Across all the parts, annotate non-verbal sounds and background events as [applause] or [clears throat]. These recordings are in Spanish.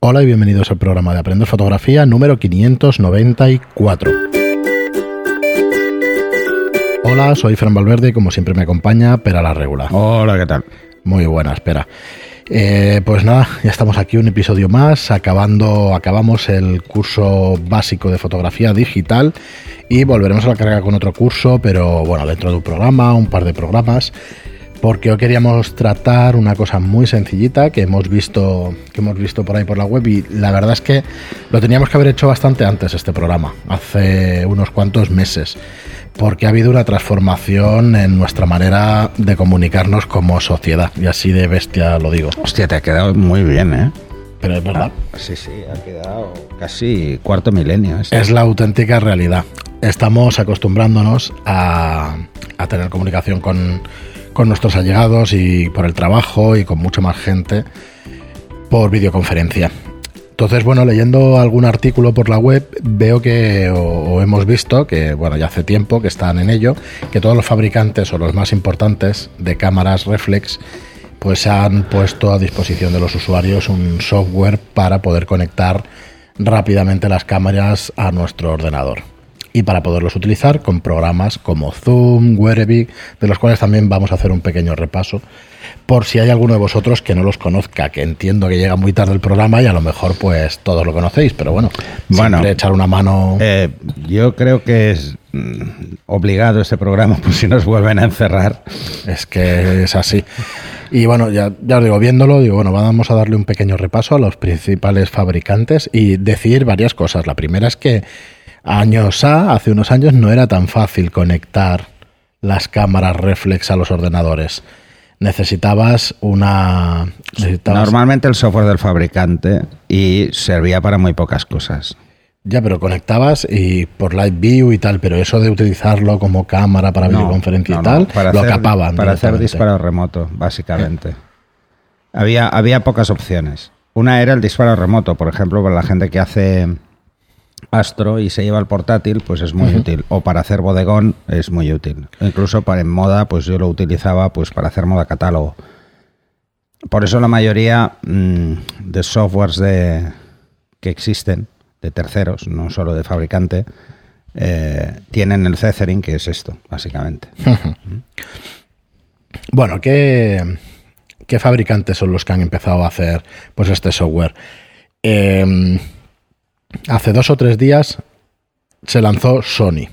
Hola y bienvenidos al programa de Aprender Fotografía número 594. Hola, soy Fran Valverde y como siempre me acompaña Pera la Regula. Hola, ¿qué tal? Muy buena, espera. Eh, pues nada, ya estamos aquí un episodio más, acabando, acabamos el curso básico de fotografía digital y volveremos a la carga con otro curso, pero bueno, dentro de un programa, un par de programas porque hoy queríamos tratar una cosa muy sencillita que hemos visto que hemos visto por ahí por la web y la verdad es que lo teníamos que haber hecho bastante antes este programa, hace unos cuantos meses, porque ha habido una transformación en nuestra manera de comunicarnos como sociedad y así de bestia lo digo. Hostia, te ha quedado muy bien, ¿eh? Pero es verdad. Ah, sí, sí, ha quedado casi cuarto milenio. Esto. Es la auténtica realidad. Estamos acostumbrándonos a, a tener comunicación con con nuestros allegados y por el trabajo y con mucha más gente por videoconferencia. Entonces, bueno, leyendo algún artículo por la web, veo que, o, hemos visto, que, bueno, ya hace tiempo que están en ello, que todos los fabricantes o los más importantes de cámaras reflex, pues han puesto a disposición de los usuarios un software para poder conectar rápidamente las cámaras a nuestro ordenador y para poderlos utilizar con programas como Zoom, Werevic, de los cuales también vamos a hacer un pequeño repaso, por si hay alguno de vosotros que no los conozca, que entiendo que llega muy tarde el programa y a lo mejor pues todos lo conocéis, pero bueno, bueno echar una mano. Eh, yo creo que es mm, obligado este programa, [laughs] pues si nos vuelven a encerrar. Es que es así. Y bueno, ya, ya os digo, viéndolo, digo, bueno, vamos a darle un pequeño repaso a los principales fabricantes y decir varias cosas. La primera es que años A, hace unos años, no era tan fácil conectar las cámaras reflex a los ordenadores. Necesitabas una... Normalmente el software del fabricante y servía para muy pocas cosas. Ya, pero conectabas y por Live View y tal, pero eso de utilizarlo como cámara para videoconferencia y tal, para lo hacer, capaban. Para hacer disparo remoto, básicamente. Había, había pocas opciones. Una era el disparo remoto, por ejemplo, para la gente que hace Astro y se lleva el portátil, pues es muy útil. O para hacer bodegón es muy útil. Incluso para en moda, pues yo lo utilizaba pues para hacer moda catálogo. Por eso la mayoría mm, de softwares de, que existen, de terceros, no solo de fabricante, eh, tienen el Cethering, que es esto, básicamente. [laughs] bueno, ¿qué, ¿qué fabricantes son los que han empezado a hacer pues este software? Eh, hace dos o tres días se lanzó Sony.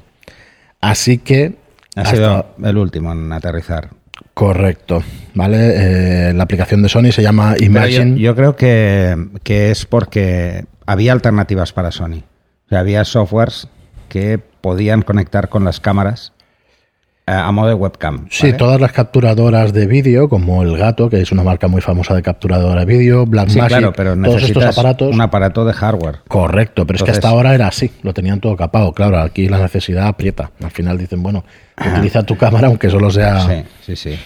Así que... Ha sido el último en aterrizar. Correcto, ¿vale? Eh, la aplicación de Sony se llama Imagine. Yo, creo que, que, es porque había alternativas para Sony. O sea, había softwares que podían conectar con las cámaras a modo de webcam. Sí, todas las capturadoras de vídeo, como el Gato, que es una marca muy famosa de capturadora de vídeo, Blackmagic, claro, pero todos estos aparatos. Un aparato de hardware. Correcto, pero es que hasta ahora era así, lo tenían todo capado. Claro, aquí la necesidad aprieta. Al final dicen, bueno, utiliza tu cámara aunque solo sea. Sí, sí, sí.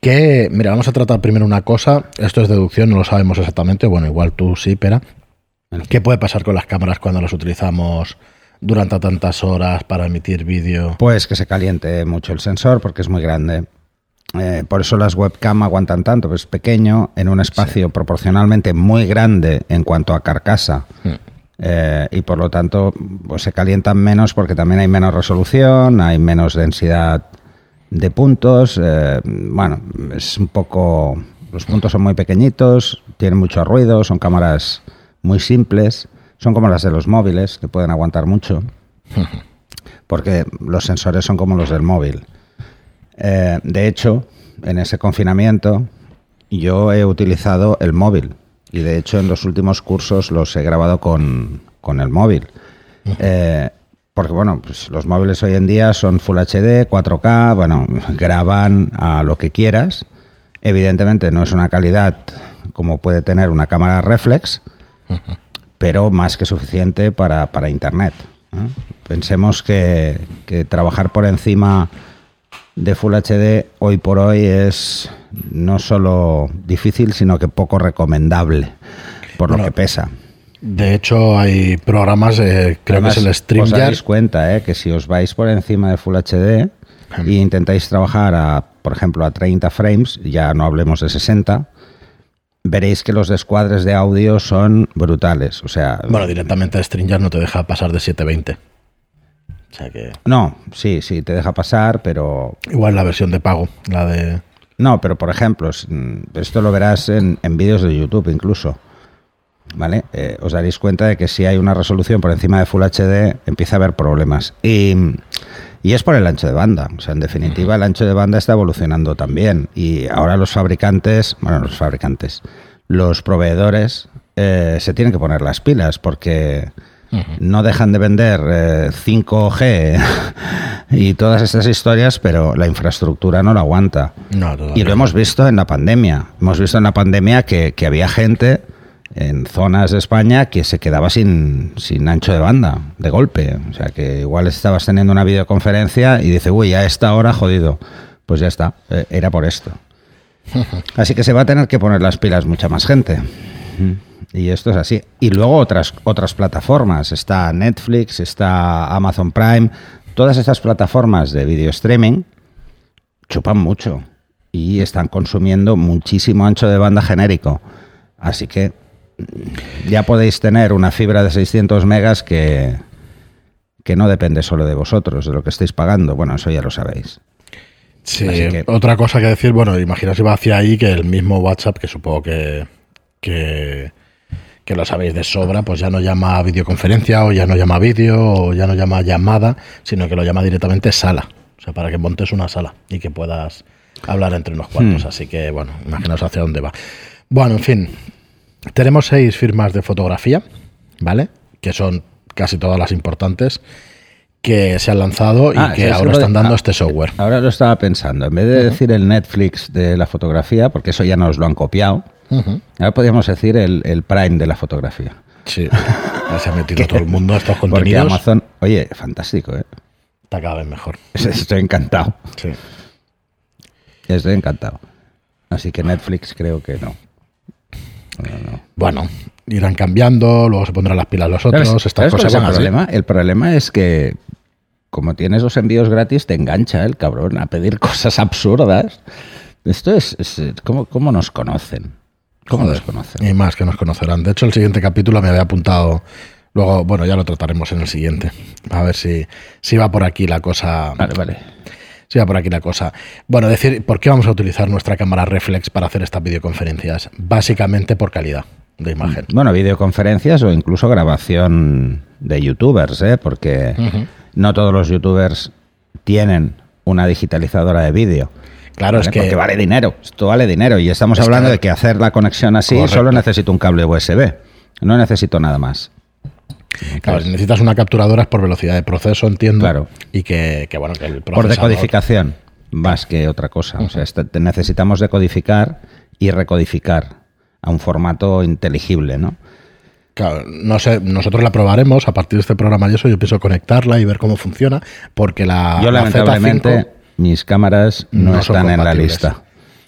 Que, mira, vamos a tratar primero una cosa. Esto es deducción, no lo sabemos exactamente. Bueno, igual tú sí, pero. ¿Qué puede pasar con las cámaras cuando las utilizamos? Durante tantas horas para emitir vídeo? Pues que se caliente mucho el sensor porque es muy grande. Eh, por eso las webcam aguantan tanto, pues es pequeño, en un espacio proporcionalmente muy grande en cuanto a carcasa. Hmm. Eh, y por lo tanto pues se calientan menos porque también hay menos resolución, hay menos densidad de puntos. Eh, bueno, es un poco. Los puntos son muy pequeñitos, tienen mucho ruido, son cámaras muy simples. Son como las de los móviles, que pueden aguantar mucho, [laughs] porque los sensores son como los del móvil. Eh, de hecho, en ese confinamiento yo he utilizado el móvil y de hecho en los últimos cursos los he grabado con, el móvil. Eh, porque bueno, pues los móviles hoy en día son Full HD, 4K, bueno, [laughs] graban a lo que quieras. Evidentemente no es una calidad como puede tener una cámara reflex, pero más que suficiente para, Internet. Pensemos que, trabajar por encima de Full HD hoy por hoy es no solo difícil, sino que poco recomendable, por lo que pesa. De hecho, hay programas, eh, creo que es el StreamYard. Os dais cuenta eh, que si os vais por encima de Full HD e intentáis trabajar, a, por ejemplo, a 30 frames, ya no hablemos de 60, veréis que los descuadres de audio son brutales. O sea, Bueno, directamente Stringer no te deja pasar de 720. O sea que. no, sí, sí, te deja pasar, pero Igual la versión de pago, la de. No, pero por ejemplo, mm, esto lo verás en, en vídeos de YouTube incluso. ¿Vale? Eh, os daréis cuenta de que si hay una resolución por encima de Full HD, empieza a haber problemas. Y, y es por el ancho de banda. O sea, en definitiva, el ancho de banda está evolucionando también. Y ahora los fabricantes, bueno, los fabricantes, los proveedores eh, se tienen que poner las pilas porque no dejan de vender eh, 5G [laughs] y todas estas historias, pero la infraestructura no lo aguanta. No, Y lo hemos visto en la pandemia. Hemos visto en la pandemia que, que había gente en zonas de España que se quedaba sin, sin ancho de banda, de golpe. O sea, que igual estabas teniendo una videoconferencia y dice, uy, a esta hora jodido. Pues ya está, eh, era por esto. [laughs] Así que se va a tener que poner las pilas mucha más gente. Y esto es así. Y luego otras, otras plataformas. Está Netflix, está Amazon Prime. Todas estas plataformas de video streaming chupan mucho y están consumiendo muchísimo ancho de banda genérico. Así que ya podéis tener una fibra de 600 megas que, que no depende solo de vosotros, de lo que estáis pagando. Bueno, eso ya lo sabéis. Sí, que- otra cosa que decir, bueno, imaginaos si va hacia ahí que el mismo WhatsApp, que supongo que, que, que lo sabéis de sobra, pues ya no llama videoconferencia o ya no llama vídeo o ya no llama llamada, sino que lo llama directamente sala. O sea, para que montes una sala y que puedas hablar entre unos cuantos. Así que, bueno, imaginaos hacia dónde va. Bueno, en fin, tenemos seis firmas de fotografía, ¿vale? Que son casi todas las importantes que se han lanzado y Ah, que ahora de- están dando ah, este software. Ahora lo estaba pensando. En vez de decir el Netflix de la fotografía, porque eso ya nos lo han copiado, ahora podríamos decir el, el Prime de la fotografía. Sí, [laughs] ya se ha metido todo el mundo a estos Porque contenidos. Amazon, oye, fantástico, ¿eh? Está cada vez mejor. [laughs] Estoy encantado. Sí. Estoy encantado. Así que Netflix creo que no. No, no. Bueno, irán cambiando, luego se pondrán las pilas los otros, ¿Sabes- estas sabes cosas el problema? El problema es que como tienes los envíos gratis, te engancha el cabrón a pedir [laughs] cosas absurdas. Esto es, es- ¿cómo, cómo nos conocen? ¿Cómo Joder, nos conocen? Y más que nos conocerán. De hecho, el siguiente capítulo me había apuntado. Luego, bueno, ya lo trataremos en el siguiente. A ver si, si va por aquí la cosa. Vale, vale. Si va por aquí la cosa. Bueno, decir, ¿por qué vamos a utilizar nuestra cámara reflex para hacer estas videoconferencias? Básicamente por calidad de imagen. Bueno, videoconferencias o incluso grabación de youtubers, ¿eh? porque no todos los youtubers tienen una digitalizadora de vídeo. Claro, es ¿vale? que. Porque vale dinero, esto vale dinero. Y estamos Es hablando que- de que hacer la conexión así Correcto. solo necesito un cable USB. No necesito nada más. Claro, si necesitas una capturadora es por velocidad de proceso, entiendo. Claro. Y que, que, bueno, que el Por procesador- decodificación, más que otra cosa. O sea, este- te- necesitamos decodificar y recodificar a un formato inteligible, ¿no? Claro, no sé, nosotros la probaremos a partir de este programa y eso. Yo pienso conectarla y ver cómo funciona, porque la. Yo la lamentablemente Z5 mis cámaras no, están en la lista.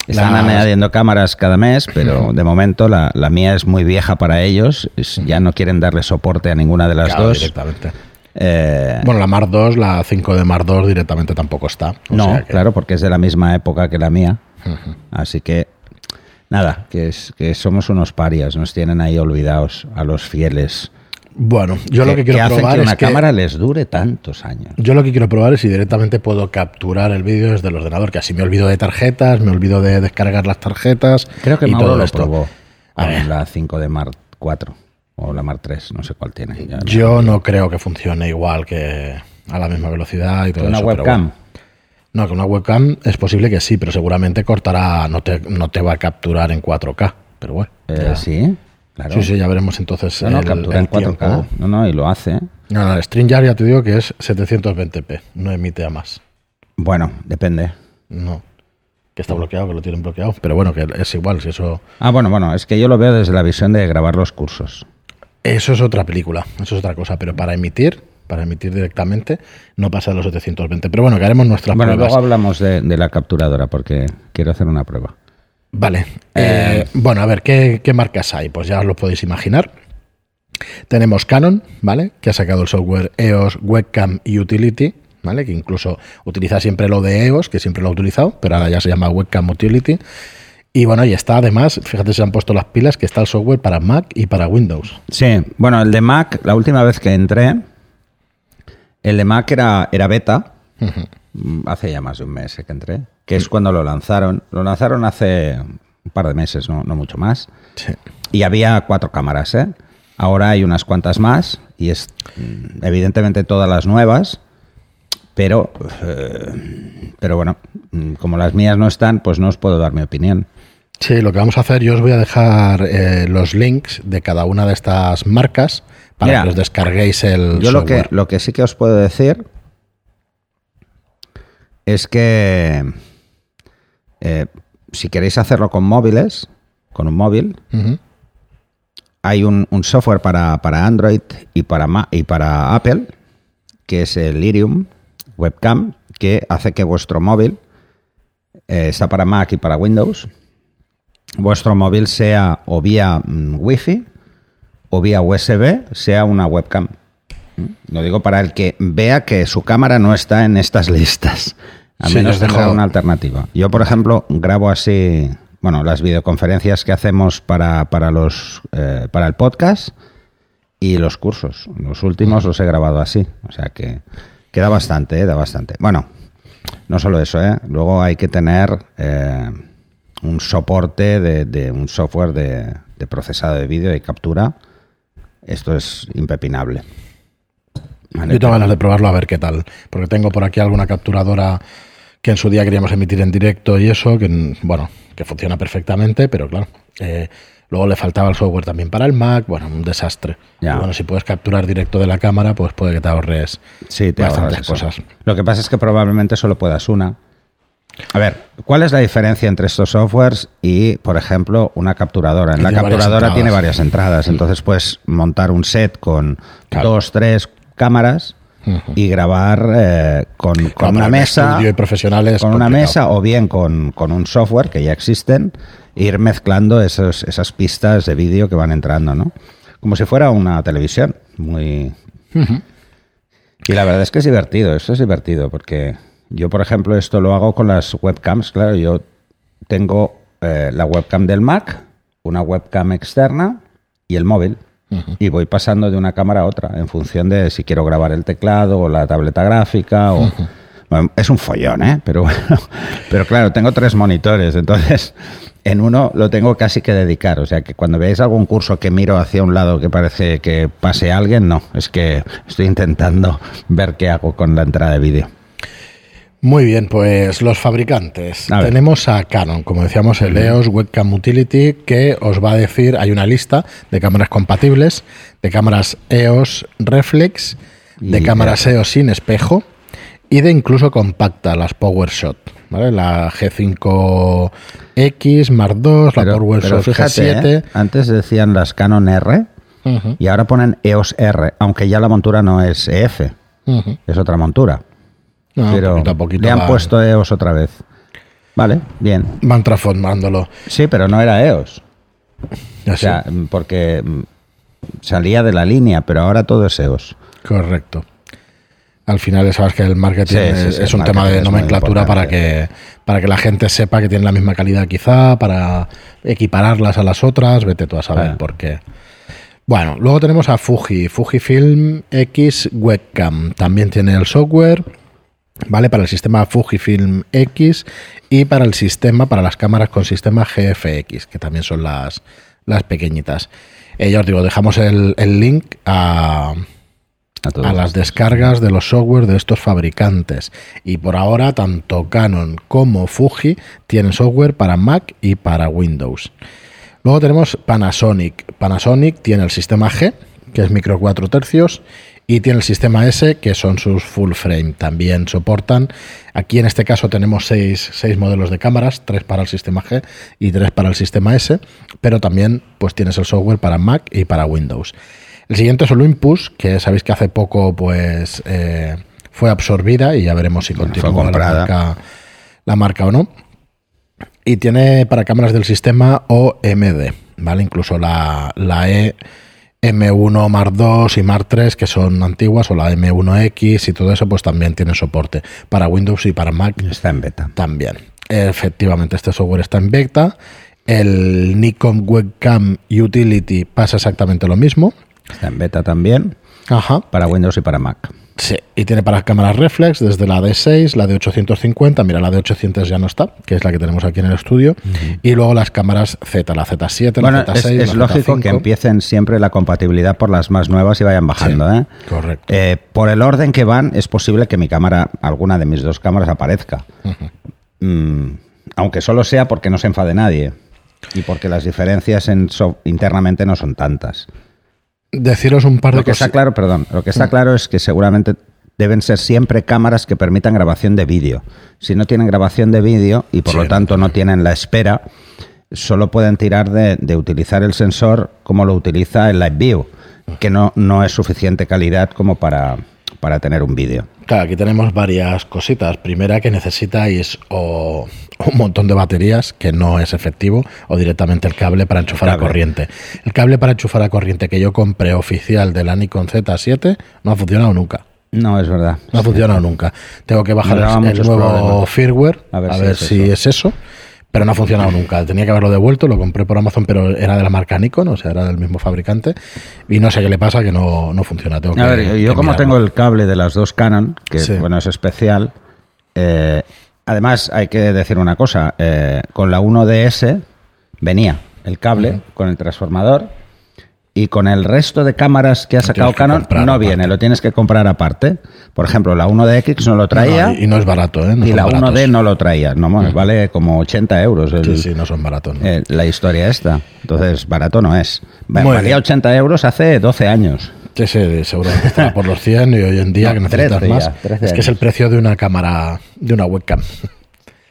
Están Las- añadiendo cámaras cada mes, pero de momento la, la mía es muy vieja para ellos. Ya no quieren darle soporte a ninguna de las claro, dos. directamente. Eh, Bueno, la Mar 2, la 5 de Mar 2 directamente tampoco está. o no, sea que- claro, porque es de la misma época que la mía. Así que nada, que, es, que somos unos parias, nos tienen ahí olvidados a los fieles. Bueno, yo lo que quiero hacen probar que una que. cámara les dure tantos años. Yo lo que quiero probar es si directamente puedo capturar el vídeo desde el ordenador, que así me olvido de tarjetas, me olvido de descargar las tarjetas. Creo que y Mauro todo lo esto. probó A ver. la 5 de Mar 4 o la Mar 3, no sé cuál tiene. Yo no creo que funcione igual que a la misma velocidad y todo una eso. webcam. bueno. No, que una webcam es posible que sí, pero seguramente cortará, no te, no te va a capturar en 4K. Pero bueno. Eh, sí, claro. Sí, sí, ya veremos entonces. No, no, el- captura el en 4K. tiempo. No, no, y lo hace. No, no, el StreamYard ya te digo que es 720p, no emite a más. Bueno, depende. No. Que está bloqueado, que lo tienen bloqueado. Pero bueno, que es igual, si eso. Ah, bueno, bueno, es que yo lo veo desde la visión de grabar los cursos. Eso es otra película, eso es otra cosa. Pero para emitir, para emitir directamente, no pasa de los 720. Pero bueno, que haremos nuestras Bueno, pruebas. luego hablamos de, de la capturadora porque quiero hacer una prueba. Vale. Eh, bueno, a ver, ¿qué, qué marcas hay? Pues ya os lo podéis imaginar. Tenemos Canon, ¿vale? Que ha sacado el software EOS Webcam Utility, ¿vale? Que incluso utiliza siempre lo de EOS, que siempre lo ha utilizado, pero ahora ya se llama Webcam Utility. Y bueno, y está además, fíjate si han puesto las pilas, que está el software para Mac y para Windows. Sí, bueno, el de Mac, la última vez que entré, el de Mac era, era beta, mm, hace ya más de un mes que entré, que es cuando lo lanzaron. Lo lanzaron hace un par de meses, no, no mucho más. Sí. Y había cuatro cámaras, ¿eh? Ahora hay unas cuantas más y es mm, evidentemente todas las nuevas, pero, eh, pero bueno, mm, como las mías no están, pues no os puedo dar mi opinión. Sí, lo que vamos a hacer, yo os voy a dejar eh, los links de cada una de estas marcas para Mira, que os descarguéis el Yo lo que, software. lo que sí que os puedo decir es que eh, si queréis hacerlo con móviles, con un móvil, hay un, un software para, para Android y para, Ma- y para Apple, que es el Irium Webcam, que hace que vuestro móvil, eh, está para Mac y para Windows, vuestro móvil sea o vía mm, Wi-Fi o vía USB, sea una webcam. ¿Mm? Lo digo para el que vea que su cámara no está en estas [laughs] listas. Al Sí, menos tendrá una alternativa. Yo, por ejemplo, grabo así, bueno, las videoconferencias que hacemos para, para, los, eh, para el podcast y los cursos. Los últimos los he grabado así. O sea que, que da bastante, eh, da bastante. Bueno, no solo eso, ¿eh? Luego hay que tener eh, un soporte de, de un software de, de procesado de vídeo y captura. Esto es impepinable. Vale, Yo tengo ganas de probarlo a ver qué tal, porque tengo por aquí alguna capturadora que en su día queríamos emitir en directo y eso, que bueno, que funciona perfectamente, pero claro, eh, luego le faltaba el software también para el Mac, bueno, un desastre. Ya. Bueno, si puedes capturar directo de la cámara, pues puede que te ahorres Sí, te bastantes cosas. Lo que pasa es que probablemente solo puedas una. A ver, ¿cuál es la diferencia entre estos softwares y, por ejemplo, una capturadora? En la varias capturadora tiene varias entradas, entonces puedes montar un set con Claro. dos, tres cámaras y grabar eh, con, con una mesa, estudio y profesionales con una mesa o bien con, con un software que ya existen, e ir mezclando esos, esas pistas de vídeo que van entrando, ¿no? Como si fuera una televisión, muy, y la verdad es que es divertido, esto es divertido, porque yo, por ejemplo, esto lo hago con las webcams, claro, yo tengo eh, la webcam del Mac, una webcam externa y el móvil. Y voy pasando de una cámara a otra en función de si quiero grabar el teclado o la tableta gráfica. O... Bueno, es un follón, ¿eh? Pero bueno, [laughs] pero claro, tengo tres monitores, entonces en uno lo tengo casi que dedicar. O sea que cuando veáis algún curso que miro hacia un lado que parece que pase alguien, no, es que estoy intentando ver qué hago con la entrada de vídeo. Muy bien, pues los fabricantes. A. Tenemos a Canon, como decíamos, el EOS Webcam Utility, que os va a decir, hay una lista de cámaras compatibles, de cámaras EOS Reflex, de Y cámaras EOS sin espejo y de incluso compacta, las PowerShot. ¿vale? La G5X, Mark II, la PowerShot pero fíjate, G7. ¿eh? antes decían las Canon R y ahora ponen EOS R, aunque ya la montura no es EF, es otra montura. No, pero poquito a poquito le han puesto EOS otra vez. Vale, bien. Van transformándolo. Sí, pero no era EOS. O sea, mm, porque mm, salía de la línea, pero ahora todo es EOS. Correcto. Al final, sabes que el marketing Sí, sí, es, sí, es el un tema de nomenclatura para que, para que la gente sepa que tienen la misma calidad, quizá, para equipararlas a las otras. Vete tú a saber Claro. por qué. Bueno, luego tenemos a Fuji, Fujifilm X Webcam. También tiene el software, ¿vale? Para el sistema Fujifilm X y para el sistema, para las cámaras con sistema GFX, que también son las, las pequeñitas. Eh, ya os digo, dejamos el, el link a, A, a las descargas de los software de estos fabricantes. Y por ahora, tanto Canon como Fuji tienen software para Mac y para Windows. Luego tenemos Panasonic. Panasonic tiene el sistema G, que es micro 4 tercios, y tiene el sistema S, que son sus full frame. También soportan. Aquí en este caso tenemos seis, seis modelos de cámaras, tres para el sistema G y tres para el sistema S, pero también pues tienes el software para Mac y para Windows. El siguiente es Olympus, que sabéis que hace poco pues eh, fue absorbida y ya veremos si continúa la marca, la marca o no. Y tiene para cámaras del sistema OMD, ¿vale? Incluso la, la E M1 Mark II y Mark III, que son antiguas, o la M1X y todo eso, pues también tiene soporte para Windows y para Mac Está en beta. también. Efectivamente, este software está en beta El Nikon Webcam Utility pasa exactamente lo mismo. Está en beta también. Ajá. Para Windows y para Mac. Sí, y tiene para cámaras reflex desde la D6, la de 850, mira, la de 800 ya no está, que es la que tenemos aquí en el estudio, y luego las cámaras Z, la Z7, Bueno, la es, Z6, es la lógico Z5. que empiecen siempre la compatibilidad por las más nuevas y vayan bajando. Sí, ¿eh? correcto. Eh, por el orden que van, es posible que mi cámara, alguna de mis dos cámaras, aparezca. Mm, aunque solo sea porque no se enfade nadie y porque las diferencias en so- internamente no son tantas. Deciros un par de Lo que está cosas. claro, perdón, lo que Mm. está claro es que seguramente deben ser siempre cámaras que permitan grabación de vídeo. Si no tienen grabación de vídeo y por Sí, lo tanto no tienen la espera, solo pueden tirar de, de utilizar el sensor como lo utiliza el Live View, que no, no es suficiente calidad como para, para tener un vídeo. Claro, aquí tenemos varias cositas. Primera que necesitáis o un montón de baterías, que no es efectivo, o directamente el cable para enchufar a cable. corriente. El cable para enchufar a corriente que yo compré oficial de la Nikon Z7 no ha funcionado nunca. No, es verdad. No ha funcionado nunca. Tengo que bajar el, el nuevo firmware A a ver ver, si es si, eso. es eso. Pero no ha funcionado nunca. Tenía que haberlo devuelto, lo compré por Amazon, pero era de la marca Nikon, o sea, era del mismo fabricante. Y no sé qué le pasa, que no, no funciona. Tengo A que- ver, que yo como mirarlo. tengo el cable de las dos Canon, que Sí. bueno, es especial, eh, además hay que decir una cosa, eh, con la 1DS venía el cable con el transformador y con el resto de cámaras que ha sacado que Canon no aparte. viene, lo tienes que comprar aparte. Por ejemplo, la 1DX no lo traía No, y, no es barato, ¿eh? No y la baratos. 1D no lo traía. No, bueno, vale como 80 euros el- Sí, sí, no son baratos. ¿no? eh, la historia esta. Entonces, barato no es. Valía bien. 80 euros hace 12 años. Sí, sí, seguramente estará por los 100 y hoy en día [laughs] que necesitas 13 más. ya, 13 es que es el precio de una cámara, de una webcam.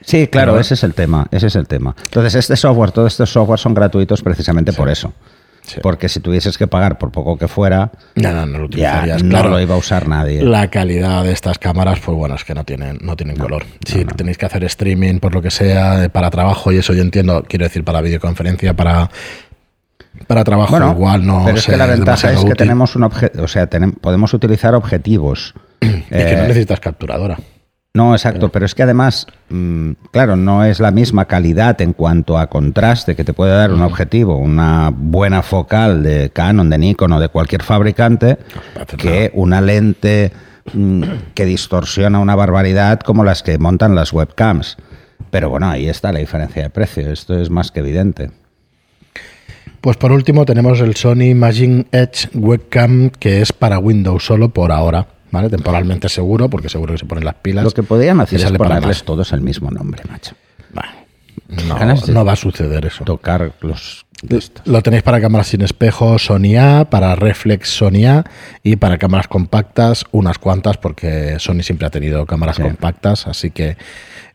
Sí, claro, ese es el tema, ese es el tema. Entonces, este software, todos estos software son gratuitos precisamente por eso. Sí. Porque si tuvieses que pagar por poco que fuera, No, no, no lo ya utilizarías. no claro. lo iba a usar nadie. La calidad de estas cámaras, pues bueno, es que no tienen, no tienen color. Si tenéis que hacer streaming por lo que sea, eh, para trabajo y eso yo entiendo, quiero decir, para videoconferencia, para, para trabajo Bueno, igual no pero es que la ventaja es que tenemos un objeto, o sea, podemos utilizar objetivos. [clears throat] Y que no Eh, necesitas capturadora. No, exacto, pero es que además, mm, claro, no es la misma calidad en cuanto a contraste que te puede dar un objetivo, una buena focal de Canon, de Nikon o de cualquier fabricante, que una lente mm, que distorsiona una barbaridad como las que montan las webcams. Pero bueno, ahí está la diferencia de precio, esto es más que evidente. Pues por último tenemos el Sony Imagine Edge Webcam que es para Windows solo por ahora, ¿vale? Temporalmente seguro, porque seguro que se ponen las pilas. Lo que podrían hacer es ponerles todos el mismo nombre, macho. No, no va a suceder eso. Tocar los... Lo tenéis para cámaras sin espejo Sony A, para reflex Sony A y para cámaras compactas unas cuantas porque Sony siempre ha tenido cámaras Sí. compactas, así que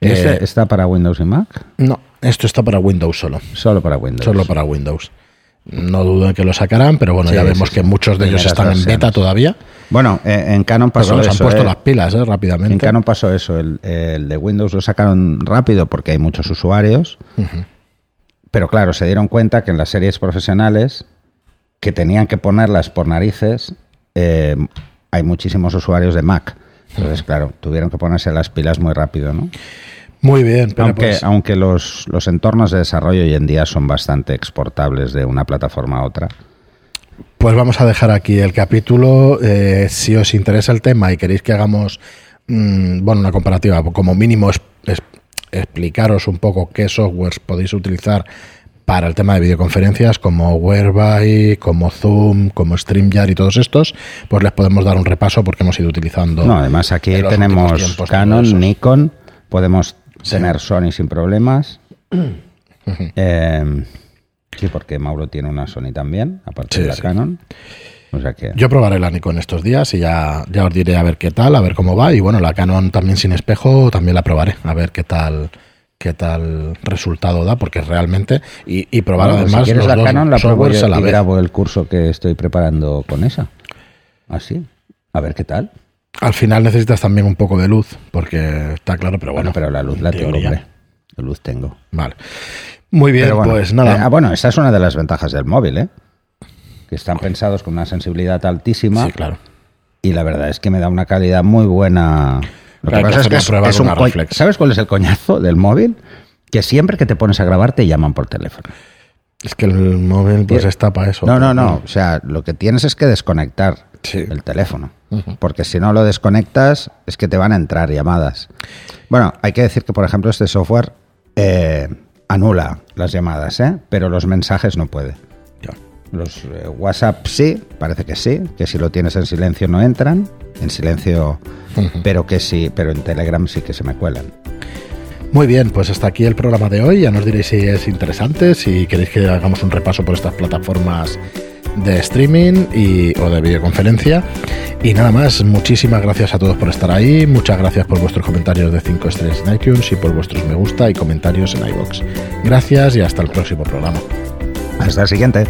¿Y este eh, ¿Está para Windows y Mac? no, esto está para Windows solo, Solo para Windows. solo para Windows. No dudo en que lo sacarán, pero bueno, Sí, ya vemos sí. que muchos de ellos están en beta todavía. Bueno, eh, en Canon Pero pasó bueno, se han eso. puesto eh. las pilas eh, rápidamente. En Canon pasó eso. El, el de Windows lo sacaron rápido porque hay muchos usuarios. Pero claro, se dieron cuenta que en las series profesionales, que tenían que ponerlas por narices, eh, hay muchísimos usuarios de Mac. Entonces, claro, tuvieron que ponerse las pilas muy rápido, ¿no? Muy bien, pero Aunque, pues, aunque los, los entornos de desarrollo hoy en día son bastante exportables de una plataforma a otra. Pues vamos a dejar aquí el capítulo. Eh, si os interesa el tema y queréis que hagamos, mm, bueno, una comparativa, como mínimo es- es- explicaros un poco qué softwares podéis utilizar para el tema de videoconferencias, como Whereby, como Zoom, como StreamYard y todos estos, pues les podemos dar un repaso porque hemos ido utilizando. No, además aquí tenemos Canon. Nikon, podemos tener Sony sin problemas. Eh, sí, porque Mauro tiene una Sony también, aparte Sí, de la sí. Canon. O sea que... Yo probaré la Nikon estos días y ya, ya os diré a ver qué tal, a ver cómo va. Y bueno, la Canon también sin espejo también la probaré, a ver qué tal qué tal resultado da, porque realmente... Y, y probar Bueno, además si quieres los la Canon, la pruebo a la y vez. grabo el curso que estoy preparando con esa. Así. A ver qué tal. Al final necesitas también un poco de luz, porque está claro, pero bueno. Bueno, pero la luz la tengo, teoría. hombre. La luz tengo. Vale. Muy bien, bueno, pues nada. eh, ah, bueno, esa es una de las ventajas del móvil, ¿eh? Que están pensados con una sensibilidad altísima. sí, claro. y la verdad es que me da una calidad muy buena. Lo Pero que la es, prueba es un co- reflex. ¿Sabes cuál es el coñazo del móvil? que siempre que te pones a grabar te llaman por teléfono. Es que el móvil pues está para eso. No, no, no. O sea, lo que tienes es que desconectar el teléfono. Porque si no lo desconectas, es que te van a entrar llamadas. Bueno, hay que decir que, por ejemplo, este software eh, anula las llamadas, ¿eh? pero los mensajes no puede. Los eh, WhatsApp sí, parece que sí, que si lo tienes en silencio no entran, en silencio, pero que sí, pero en Telegram sí que se me cuelan. Muy bien, pues hasta aquí el programa de hoy. Ya nos diréis si es interesante, si queréis que hagamos un repaso por estas plataformas de streaming y, o de videoconferencia. Y nada más, muchísimas gracias a todos por estar ahí, muchas gracias por vuestros comentarios de 5 estrellas en iTunes y por vuestros me gusta y comentarios en iBox. Gracias y hasta el próximo programa. Hasta el siguiente.